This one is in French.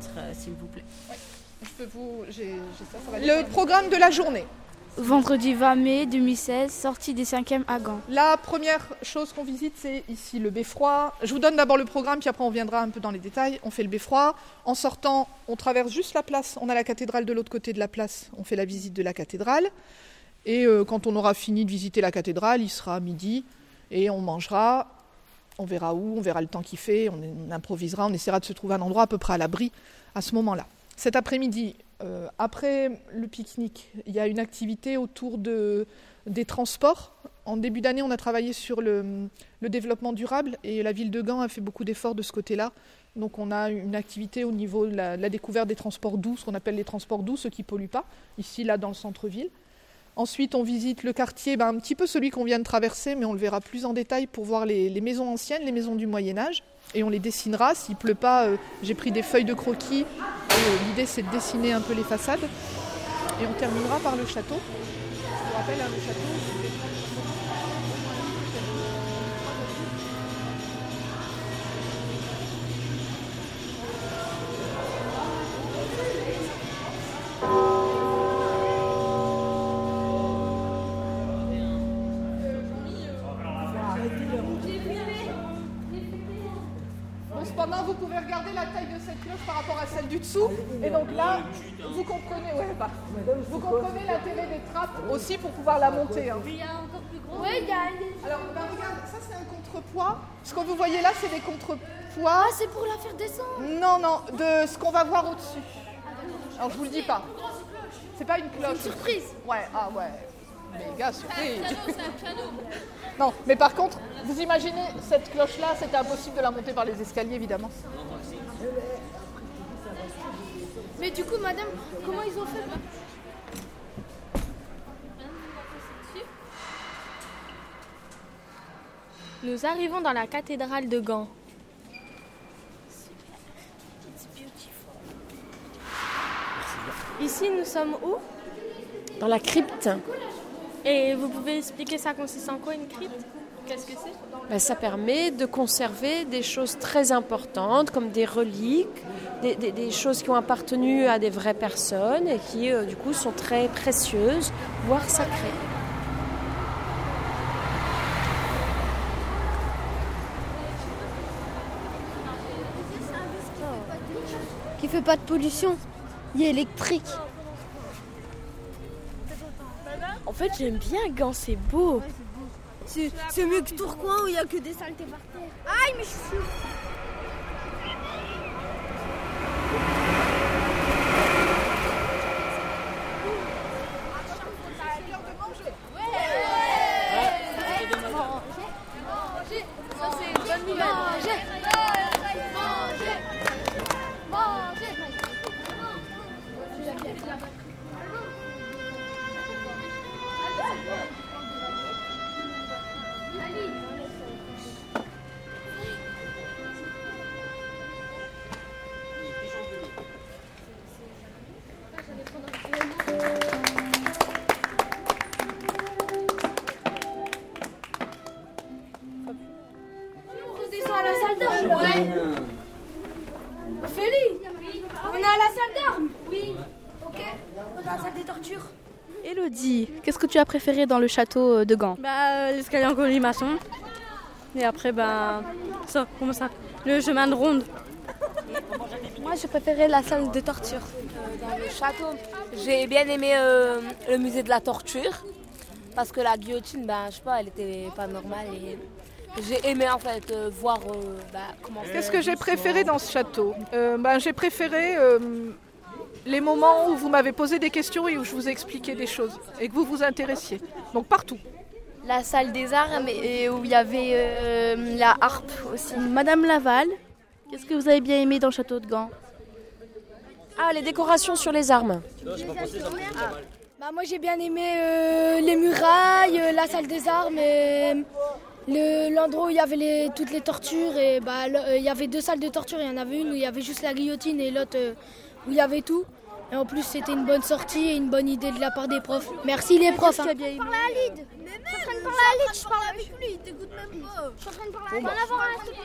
4, euh, s'il vous plaît. Je peux vous. j'ai- j'ai ça, ça va Le programme de la journée. Vendredi 20 mai 2016, sortie des 5e à Gand. La première chose qu'on visite, c'est ici le beffroi. Je vous donne d'abord le programme, puis après on viendra un peu dans les détails. On fait le beffroi. En sortant, on traverse juste la place. On a la cathédrale de l'autre côté de la place. On fait la visite de la cathédrale. Et euh, quand on aura fini de visiter la cathédrale, il sera midi et on mangera. On verra où, on verra le temps qu'il fait, on, improvisera, on essaiera de se trouver un endroit à peu près à l'abri à ce moment-là. Cet après-midi, euh, après le pique-nique, il y a une activité autour de, des transports. En début d'année, on a travaillé sur le, développement durable et la ville de Gand a fait beaucoup d'efforts de ce côté-là. Donc on a une activité au niveau de la, de la découverte des transports doux, ce qu'on appelle les transports doux, ceux qui ne polluent pas, ici, là, dans le centre-ville. Ensuite, on visite le quartier, ben, un petit peu celui qu'on vient de traverser, mais on le verra plus en détail pour voir les, maisons anciennes, les maisons du Moyen Âge. Et on les dessinera. S'il pleut pas, euh, j'ai pris des feuilles de croquis. Euh, L'idée, c'est de dessiner un peu les façades. Et on terminera par le château. Hein, le château, cependant, vous pouvez regarder la taille de cette cloche par rapport à celle du dessous. Et donc là, vous comprenez, ouais, bah, vous comprenez l'intérêt des trappes aussi pour pouvoir la monter. hein. Ouais, il y a. Alors, bah, regarde, ça c'est un contrepoids. Ce que vous voyez là, c'est des contrepoids. Ah, c'est pour la faire descendre. Non, non, de ce qu'on va voir au-dessus. Alors, je vous le dis pas. C'est pas une cloche. Surprise. Ouais, ah ouais. Méga surprise. Non, mais par contre, vous imaginez cette cloche-là, c'était impossible de la monter par les escaliers, évidemment. Mais du coup, madame, comment ils ont fait? Nous arrivons dans la cathédrale de Gand. Ici, nous sommes où? Dans la crypte, Et vous pouvez expliquer ça consiste en quoi une crypte? Qu'est-ce que c'est? Ben, ça permet de conserver des choses très importantes comme des reliques, des, des- des choses qui ont appartenu à des vraies personnes et qui euh, du coup sont très précieuses, voire sacrées. Qui fait pas de pollution. Il est électrique. En fait, j'aime bien Gand, c'est beau. C'est mieux que Tourcoing où il y a que des saletés par terre. Aïe, mais je suis. On redescend à la salle d'armes. Ouais. Ophélie, on est à la salle d'armes. Oui. Ok. On est à la salle des tortures. Elodie, qu'est-ce que tu as préféré dans le château euh, de Gand? Bah, l'escalier en colimaçon. Et après, bah, ça, comment ça? Le chemin de ronde. Moi, j'ai préféré la salle de torture. dans le château. J'ai bien aimé euh, le musée de la torture parce que la guillotine, ben, je sais pas, elle était pas normale et j'ai aimé en fait euh, voir euh, bah, comment. Qu'est-ce que j'ai préféré dans ce château? Euh, ben, J'ai préféré euh, les moments où vous m'avez posé des questions et où je vous ai expliqué des choses et que vous vous intéressiez. Donc partout. La salle des armes et où il y avait euh, la harpe aussi. Madame Laval, qu'est-ce que vous avez bien aimé dans le château de Gand? Ah, les décorations sur les armes. Bah, moi j'ai bien aimé euh, les murailles, euh, la salle des armes et le- l'endroit où il y avait les- toutes les tortures. Et bah, le- euh, il y avait deux salles de torture, il y en avait une où il y avait juste la guillotine et l'autre euh, où il y avait tout. Et en plus c'était une bonne sortie et une bonne idée de la part des profs. Merci les profs. hein. Parle à Lyd Je suis en train de parler à Lyd, je parle avec lui, il t'écoute même pas Je suis en train de parler à Lyd.